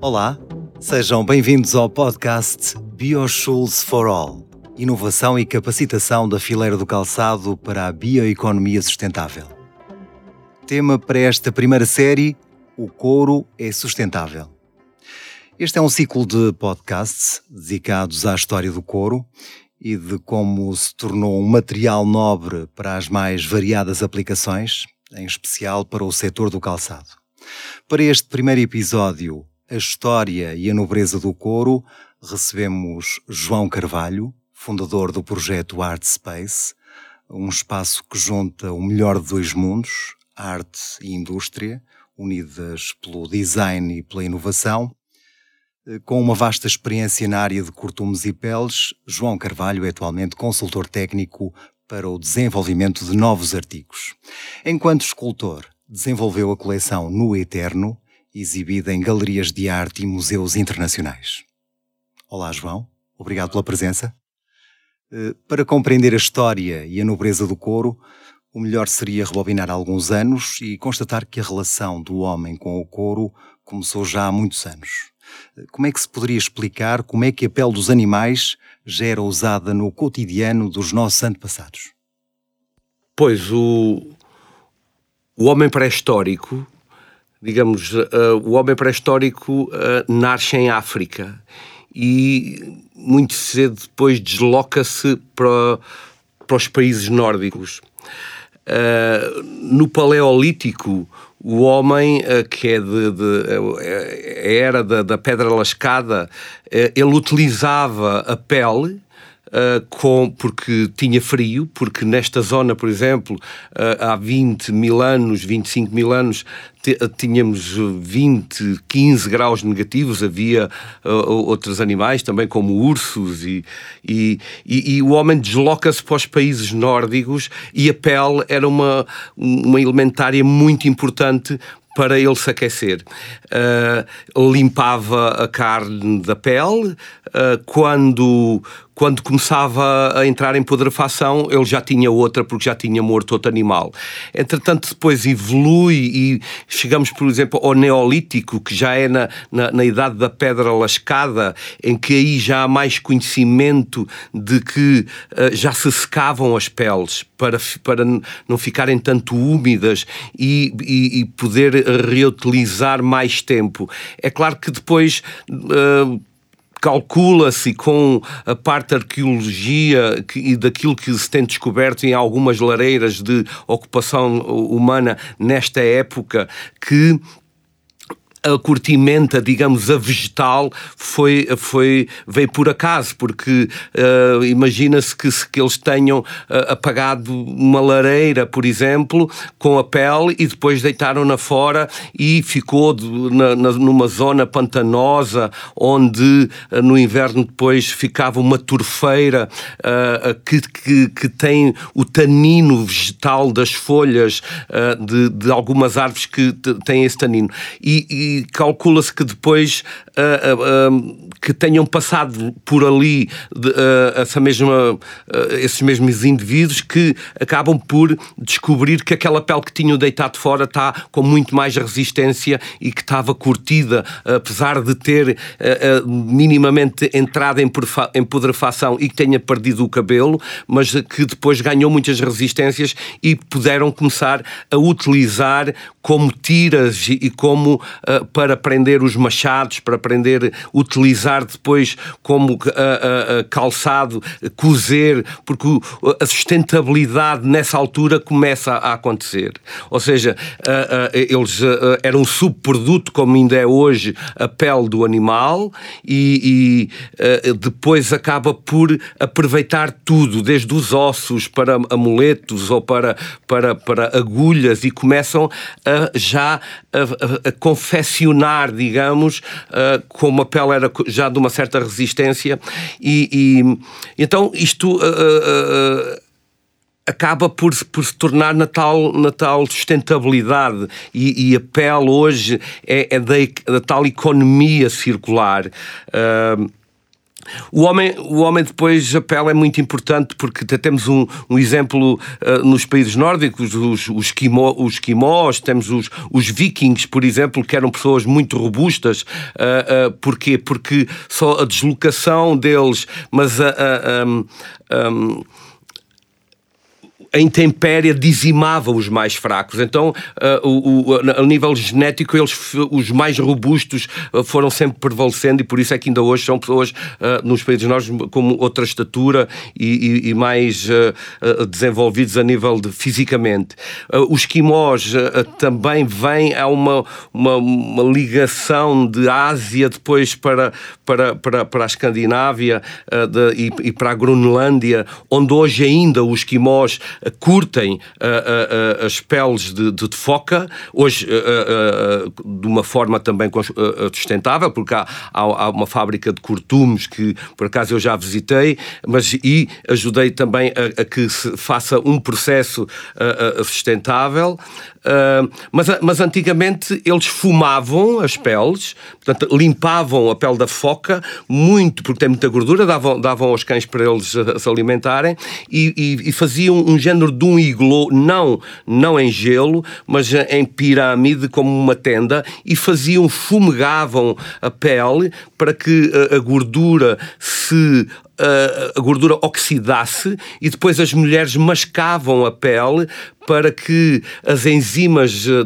Olá, sejam bem-vindos ao podcast BioSchools for All Inovação e capacitação da fileira do calçado para a bioeconomia sustentável. Tema para esta primeira série: O couro é sustentável. Este é um ciclo de podcasts dedicados à história do couro e de como se tornou um material nobre para as mais variadas aplicações, em especial para o setor do calçado. Para este primeiro episódio, a história e a nobreza do couro, recebemos João Carvalho, fundador do projeto Art Space, um espaço que junta o melhor de dois mundos, arte e indústria, unidas pelo design e pela inovação. Com uma vasta experiência na área de cortumes e peles, João Carvalho é atualmente consultor técnico para o desenvolvimento de novos artigos. Enquanto escultor, desenvolveu a coleção No Eterno, exibida em galerias de arte e museus internacionais. Olá, João. Obrigado pela presença. Eh, para compreender a história e a nobreza do couro, o melhor seria rebobinar alguns anos e constatar que a relação do homem com o couro começou já há muitos anos. Eh, como é que se poderia explicar como é que a pele dos animais já era usada no cotidiano dos nossos antepassados? Pois, o, o homem pré-histórico digamos, uh, o homem pré-histórico uh, nasce em África e muito cedo depois desloca-se para, para os países nórdicos. Uh, no Paleolítico, o homem que é de, de era da, da pedra lascada, ele utilizava a pele Uh, com, porque tinha frio, porque nesta zona, por exemplo, uh, há 20 mil anos, 25 mil anos, tínhamos 20, 15 graus negativos, havia outros animais também, como ursos, e, e, e, e o homem desloca-se para os países nórdicos e a pele era uma, uma elementária muito importante para ele se aquecer. Uh, limpava a carne da pele, uh, quando, quando começava a entrar em pudrefação, ele já tinha outra porque já tinha morto outro animal. Entretanto, depois evolui e chegamos, por exemplo, ao Neolítico, que já é na, na, na idade da pedra lascada, em que aí já há mais conhecimento de que uh, já se secavam as peles para, para não ficarem tanto úmidas e, e, e poder reutilizar mais tempo. É claro que depois. Uh, calcula-se com a parte da arqueologia e daquilo que se tem descoberto em algumas lareiras de ocupação humana nesta época que a curtimenta, digamos, a vegetal foi, foi, veio por acaso, porque uh, imagina-se que, que eles tenham uh, apagado uma lareira, por exemplo, com a pele e depois deitaram-na fora e ficou de, na, na, numa zona pantanosa onde uh, no inverno depois ficava uma turfeira que, que, que, tem o tanino vegetal das folhas de, de algumas árvores que têm esse tanino. E, e calcula-se que depois uh, que tenham passado por ali de, essa mesma, esses mesmos indivíduos que acabam por descobrir que aquela pele que tinham deitado fora está com muito mais resistência e que estava curtida, apesar de ter minimamente entrado em, em e que tenha perdido o cabelo, mas que depois ganhou muitas resistências e puderam começar a utilizar como tiras e como uh, para prender os machados, para prender, utilizar depois como uh, uh, calçado, cozer, porque a sustentabilidade nessa altura começa a acontecer. Ou seja, eles eram um subproduto, como ainda é hoje, a pele do animal, e, e depois acaba por aproveitar tudo, desde os ossos para amuletos ou para, para, para agulhas, e começam a já a, a, a confeccionar, digamos, uh, como a pele era já de uma certa resistência, e, e então isto. Uh, acaba por, por se tornar na tal, na tal sustentabilidade e, e a pele hoje é, é da, da, tal economia circular. Uh, o homem, o homem depois, a pele é muito importante porque temos um, um exemplo uh, nos países nórdicos, os, os, esquimó, os esquimós, temos os, os vikings, por exemplo, que eram pessoas muito robustas. Uh, uh, porquê? Porque só a deslocação deles, mas a. A intempéria dizimava os mais fracos. Então, uh, o, o, a nível genético, eles, os mais robustos uh, foram sempre prevalecendo e por isso é que ainda hoje são pessoas uh, nos países nós com outra estatura e, e, e mais desenvolvidos a nível de fisicamente. os esquimós também vêm a uma, uma, uma, ligação de Ásia depois para, para, para, para a Escandinávia de, e, e para a Groenlândia, onde hoje ainda os esquimós curtem uh, uh, as peles de, de, de foca, hoje de uma forma também sustentável, porque há, há, uma fábrica de curtumes que por acaso eu já visitei, mas e ajudei também a, a que se faça um processo sustentável. Mas, mas antigamente eles fumavam as peles, portanto, limpavam a pele da foca muito, porque tem muita gordura, davam, davam aos cães para eles se alimentarem e, e, e faziam um género de um iglô, não, não em gelo, mas em pirâmide, como uma tenda, e faziam, fumegavam a pele para que a, a gordura se a gordura oxidasse e depois as mulheres mascavam a pele para que as enzimas de,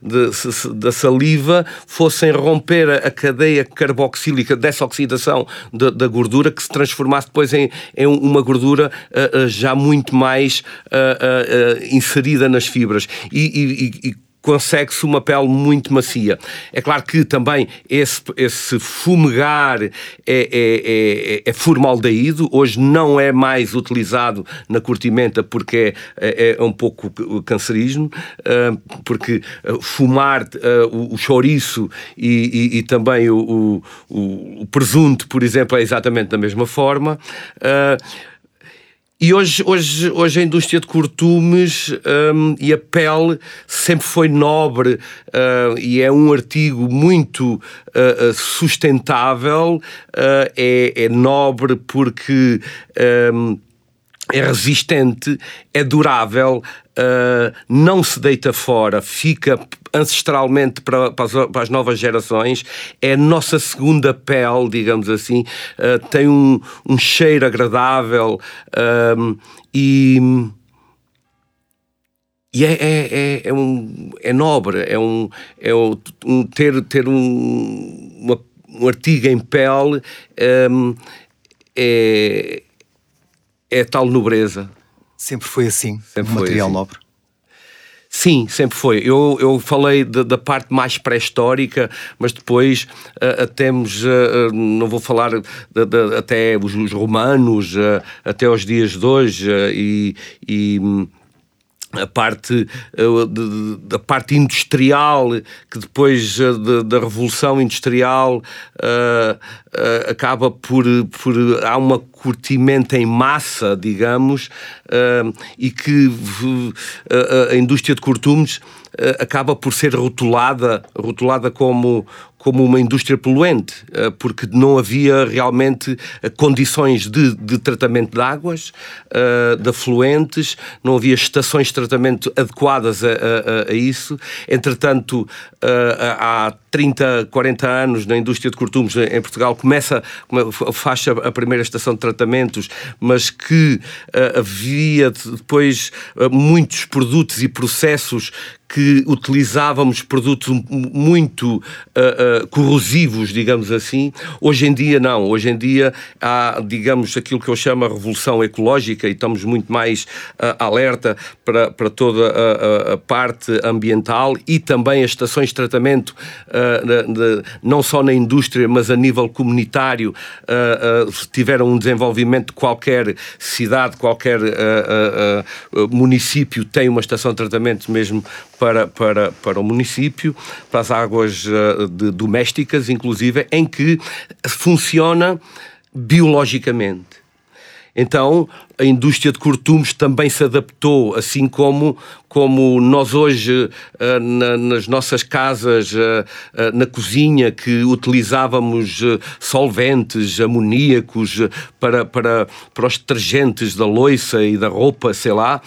de, da saliva fossem romper a cadeia carboxílica dessa oxidação da, gordura que se transformasse depois em, em uma gordura uh, uh, já muito mais uh, inserida nas fibras. e, e, e consegue-se uma pele muito macia. É claro que também esse, esse fumegar é, é, é, é formaldeído, hoje não é mais utilizado na curtimenta porque é, é, é um pouco cancerígeno, ah, porque ah, fumar ah, o chouriço e, e, e também o, o, o, presunto, por exemplo, é exatamente da mesma forma. E hoje, hoje, hoje a indústria de cortumes um, e a pele sempre foi nobre uh, e é um artigo muito uh, sustentável, uh, é, é, nobre porque um, é resistente, é durável, não se deita fora, fica ancestralmente para, para, as, para, as, novas gerações, é a nossa segunda pele, digamos assim, uh, tem um, um, cheiro agradável uh, e. E é, é, é, é, um, é nobre, é um, é um, ter, ter um, uma, um artigo em pele um, é, é tal nobreza. Sempre foi assim, sempre um material assim. nobre. Sim, sempre foi. Eu, eu falei de, da parte mais pré-histórica, mas depois uh, temos, uh, não vou falar de, de, até os, os romanos, uh, até os dias de hoje, e, e a parte da parte industrial que depois da revolução industrial uh, acaba por, por há uma curtimento em massa digamos e que a indústria de cortumes acaba por ser rotulada rotulada como como uma indústria poluente, eh, porque não havia realmente eh, condições de, de tratamento de águas, eh, de afluentes, não havia estações de tratamento adequadas a, a, a isso. Entretanto, há 30, 40 anos na indústria de cortumes em Portugal começa, faz a primeira estação de tratamentos, mas que havia depois muitos produtos e processos que utilizávamos produtos muito uh, uh, corrosivos, digamos assim. Hoje em dia, não. Hoje em dia há, digamos, aquilo que eu chamo a revolução ecológica e estamos muito mais uh, alerta para, para toda a, a, parte ambiental e também as estações de tratamento, de, de, não só na indústria, mas a nível comunitário, tiveram um desenvolvimento. Qualquer cidade, qualquer município tem uma estação de tratamento mesmo para, para, para o município, para as águas uh, de, domésticas, inclusive, em que funciona biologicamente. Então, a indústria de cortumes também se adaptou, assim como, como nós hoje, na, nas nossas casas, uh, uh, na cozinha, que utilizávamos solventes, amoníacos para, para, para os detergentes da loiça e da roupa, sei lá,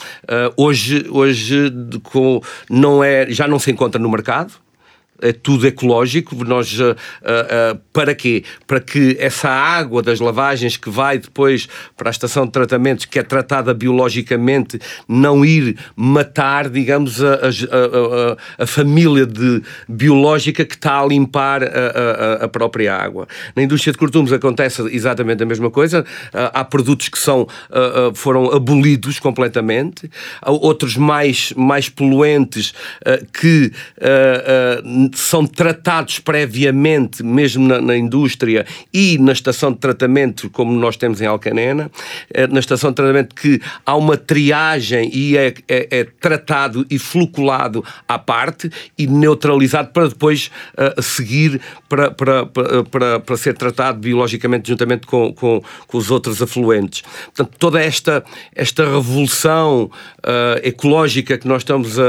hoje, hoje não é, já não se encontra no mercado é tudo ecológico. Nós, uh, uh, para quê? Para que essa água das lavagens que vai depois para a estação de tratamentos, que é tratada biologicamente, não ir matar, digamos, a, a, a, a família de, biológica que está a limpar a, própria água. Na indústria de cortumes acontece exatamente a mesma coisa. Há produtos que são, foram abolidos completamente, há outros mais, mais poluentes que são tratados previamente, mesmo na, na, indústria e na estação de tratamento, como nós temos em Alcanena, é, na estação de tratamento que há uma triagem e é, é, é tratado e floculado à parte e neutralizado para depois uh, seguir para, para, para, para, ser tratado biologicamente juntamente com, com, com, os outros afluentes. Portanto, toda esta, esta revolução uh, ecológica que nós estamos a,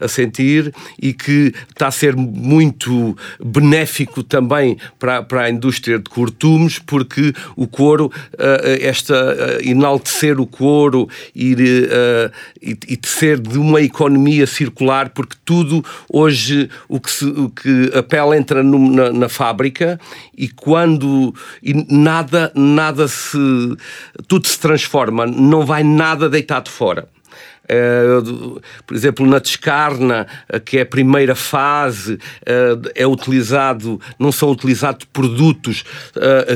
a, a sentir e que está ser muito benéfico também para, para a indústria de cortumes, porque o couro, eh, esta eh, enaltecer o couro e, e, e ser de uma economia circular, porque tudo hoje o que, se, o que a pele entra no, na, na, fábrica e quando e nada, nada se tudo se transforma, não vai nada deitado fora. Eh, por exemplo, na descarna, eh, que é a primeira fase, eh, é utilizado, não são utilizados produtos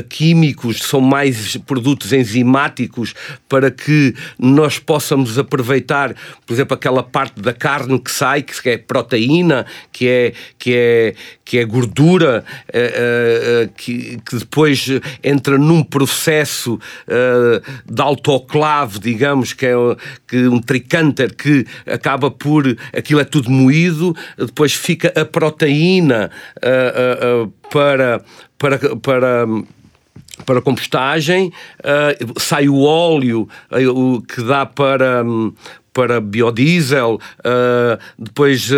químicos, são mais produtos enzimáticos para que nós possamos aproveitar, por exemplo, aquela parte da carne que sai, que é proteína, que é, que é, que é gordura, que, depois entra num processo de autoclave, digamos, que é que um tricante Que acaba por. aquilo é tudo moído, depois fica a proteína uh, uh, uh, para. para, para para compostagem, sai o óleo uh, que dá para, um, para biodiesel, depois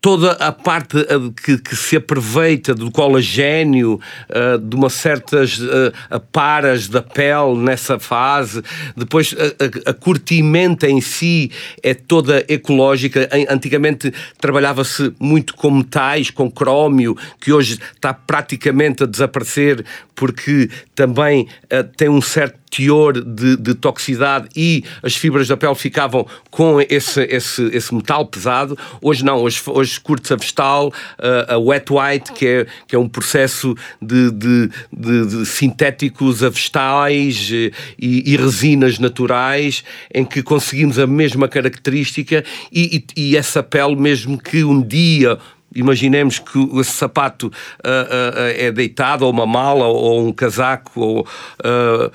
toda a parte eh, que, que, se aproveita do colagênio, uh, de uma certas uh, aparas da pele nessa fase, depois a, a, a curtimenta em si é toda ecológica. Antigamente trabalhava-se muito com metais, com crómio, que hoje está praticamente a desaparecer porque também uh, tem um certo teor de, de, toxicidade e as fibras da pele ficavam com esse, esse, esse metal pesado. Hoje não, hoje, hoje curte-se a vestal, uh, a wet white, que é, que é um processo de, de, de, de sintéticos a vestais e, e, resinas naturais em que conseguimos a mesma característica e, e, e essa pele mesmo que um dia Imaginemos que esse sapato uh, uh, é deitado, ou uma mala, ou um casaco, ou uh,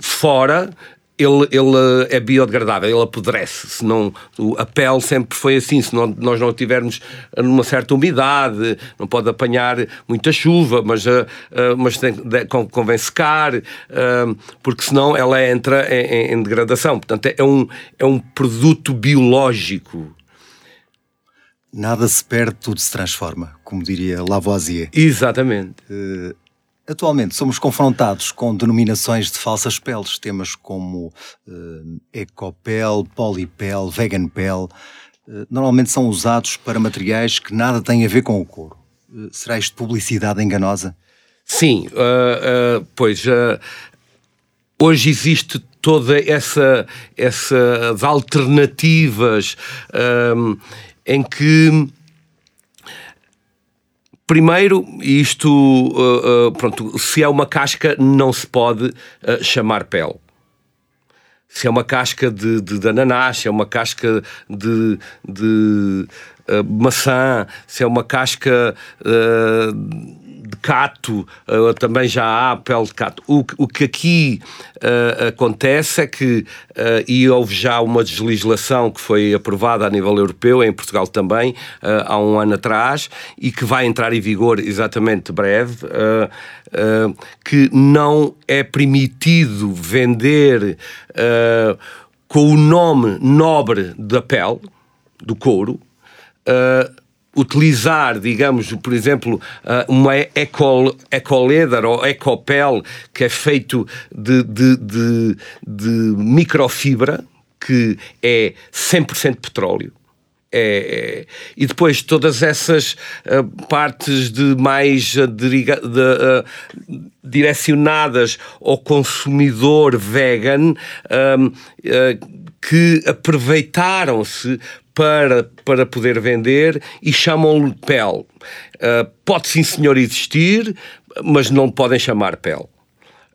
fora, ele, ele é biodegradável, ele apodrece. Se não, a pele sempre foi assim. Se nós não tivermos numa certa umidade, não pode apanhar muita chuva, mas, uh, mas tem, de, convém secar, uh, porque senão ela entra em, em, degradação. Portanto, é um, é um produto biológico. Nada se perde, tudo se transforma, como diria Lavoisier. Exatamente. Uh, atualmente somos confrontados com denominações de falsas peles, temas como uh, ecopel, polipel, vegan pel, uh, normalmente são usados para materiais que nada têm a ver com o couro. Uh, será isto publicidade enganosa? Sim, pois hoje existe toda essa essas alternativas em que Primeiro, isto, uh, uh, pronto, se é uma casca, não se pode uh, chamar pele. Se é uma casca de, de, de ananás, se é uma casca de, de maçã, se é uma casca cato, uh, também já há pele de cato. O, o que aqui uh, acontece é que, uh, e houve já uma legislação que foi aprovada a nível europeu, em Portugal também, há um ano atrás, e que vai entrar em vigor exatamente breve, que não é permitido vender com o nome nobre da pele, do couro, utilizar, digamos, por exemplo, ah, uma eco, ecoleder ou ecopel que é feito de, de, de, de microfibra, que é 100% petróleo. É, é, e depois todas essas uh, partes de mais uh, de, uh, direcionadas ao consumidor vegan que aproveitaram-se para, para poder vender e chamam-lhe pele. Uh, pode sim, senhor, existir, mas não podem chamar pele.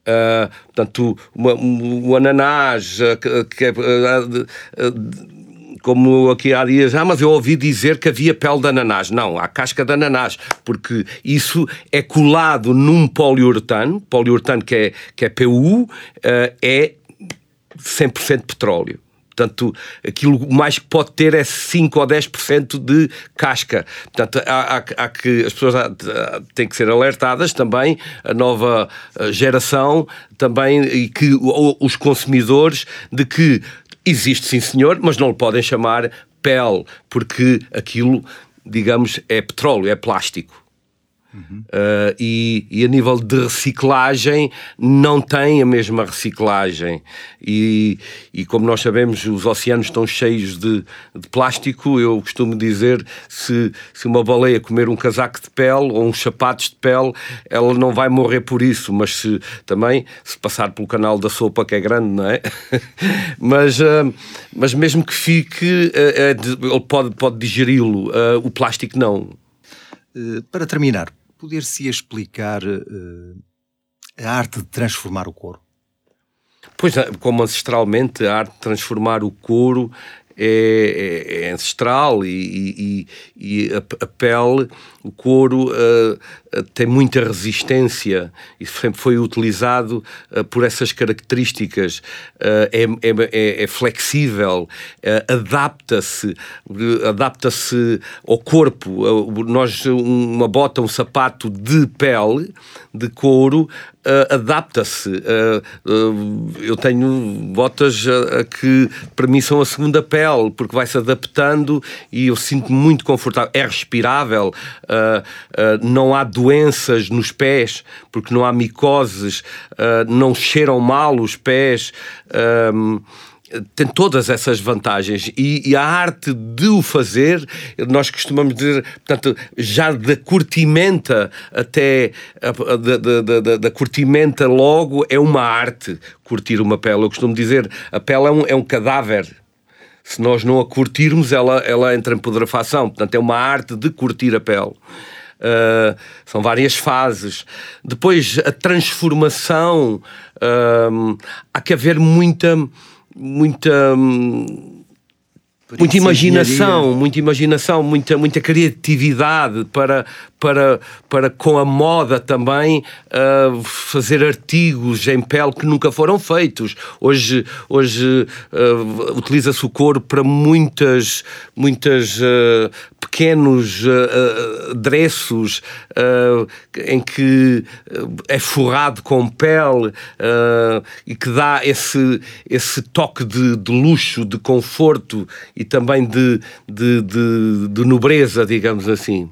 Uh, portanto, uma, o ananás, uh, que é, como aqui há dias, ah, mas eu ouvi dizer que havia pele de ananás. Não, há casca de ananás, porque isso é colado num poliuretano, poliuretano que é, que é PU, é 100% petróleo. Portanto, aquilo mais que pode ter é 5 ou 10% de casca. Portanto, há, há, há que, as pessoas têm que ser alertadas também, a nova eh, geração também, e que os consumidores, de que existe sim senhor, mas não lhe podem chamar pele, porque aquilo, digamos, é petróleo, é plástico. Uhum. Uh, e, e, a nível de reciclagem não tem a mesma reciclagem. E, e como nós sabemos os oceanos estão cheios de, de, plástico eu costumo dizer se, se uma baleia comer um casaco de pele ou uns sapatos de pele ela não vai morrer por isso. Mas se também se passar pelo canal da sopa que é grande não é? Mas, uh, mas mesmo que fique uh, ele pode, pode digeri-lo. O plástico não. Para terminar, poder-se explicar uh, a arte de transformar o couro? Pois, como ancestralmente, a arte de transformar o couro é, é, é ancestral e, e, e a, a, pele, o couro, uh, tem muita resistência e sempre foi utilizado uh, por essas características. Uh, é, é, é, flexível, adapta-se, adapta-se ao corpo. nós, uma bota, um sapato de pele, de couro, Uh, adapta-se. Uh, eu tenho botas que para mim são a segunda pele, porque vai se adaptando e eu sinto-me muito confortável. É respirável, não há doenças nos pés, porque não há micoses, não cheiram mal os pés tem todas essas vantagens e, e, a arte de o fazer, nós costumamos dizer, portanto, já da curtimenta até da, curtimenta logo é uma arte curtir uma pele. Eu costumo dizer, a pele é um, é um cadáver. Se nós não a curtirmos, ela, ela entra em pudrefação. Portanto, é uma arte de curtir a pele. Uh, são várias fases. Depois, a transformação, uh, há que haver muita muita muita imaginação, muita imaginação, muita, muita criatividade para, para, para com a moda também uh, fazer artigos em pele que nunca foram feitos. Hoje, hoje uh, utiliza-se o couro para muitas, muitas uh, pequenos adereços em que é forrado com pele e que dá esse, esse toque de, de luxo, de conforto e também de, de, de, de nobreza, digamos assim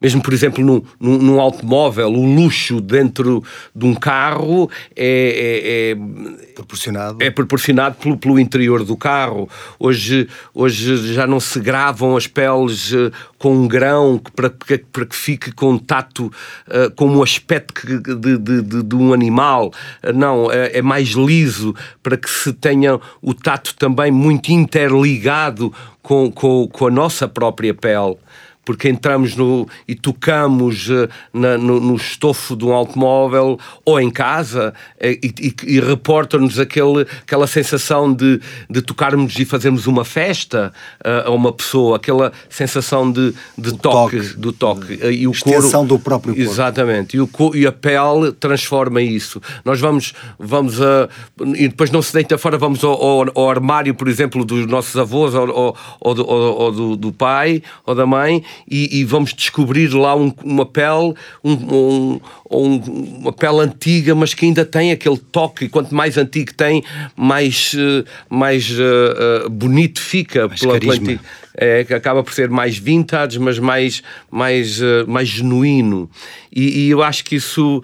mesmo por exemplo num, num, num, automóvel, o luxo dentro de um carro é, é, é proporcionado, é proporcionado pelo, pelo, interior do carro. Hoje, hoje já não se gravam as peles uh, com um grão para, para, que fique com tato uh, com um aspecto de, de, de, de um animal. Uh, não, é, é mais liso para que se tenha o tato também muito interligado com, com, com a nossa própria pele porque entramos no, e tocamos uh, na, no, no, estofo de um automóvel ou em casa uh, e, e, e reporta-nos aquela sensação de, de tocarmos e fazermos uma festa uh, a uma pessoa, aquela sensação de, de toque, toque, do toque. e o Extensão couro, do próprio corpo. Exatamente. E, o, e a pele transforma isso. Nós vamos, vamos a. E depois não se deita fora, vamos ao, ao, ao armário, por exemplo, dos nossos avós ou, ou, ou, ou do, do, pai ou da mãe e, e vamos descobrir lá um, uma pele, um, um, uma pele antiga, mas que ainda tem aquele toque. E quanto mais antigo tem, mais, eh, mais uh, uh, bonito fica mais pela, pela é, acaba por ser mais vintage, mas mais, mais, uh, mais genuíno. E, e, eu acho que isso,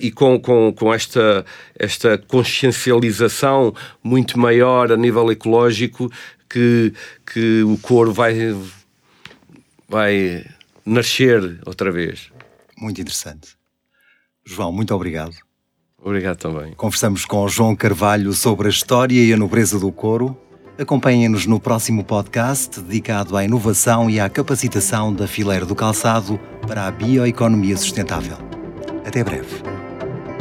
e com, com, com esta, esta consciencialização muito maior a nível ecológico, que, que o couro vai, vai nascer outra vez. Muito interessante. João, muito obrigado. Obrigado também. Conversamos com João Carvalho sobre a história e a nobreza do couro Acompanhem-nos no próximo podcast dedicado à inovação e à capacitação da fileira do calçado para a bioeconomia sustentável. Até breve.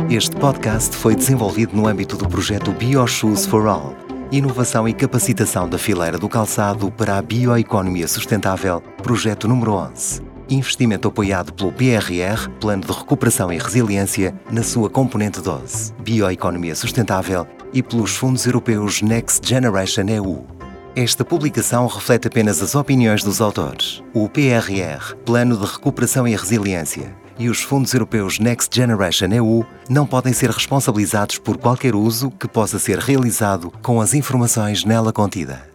Este podcast foi desenvolvido no âmbito do projeto BioShoes for All Inovação e capacitação da fileira do calçado para a bioeconomia sustentável, projeto número 11. Investimento apoiado pelo PRR, Plano de Recuperação e Resiliência, na sua componente 12, Bioeconomia Sustentável e pelos fundos europeus Next Generation EU. Esta publicação reflete apenas as opiniões dos autores. O PRR, Plano de Recuperação e Resiliência, e os fundos europeus Next Generation EU não podem ser responsabilizados por qualquer uso que possa ser realizado com as informações nela contidas.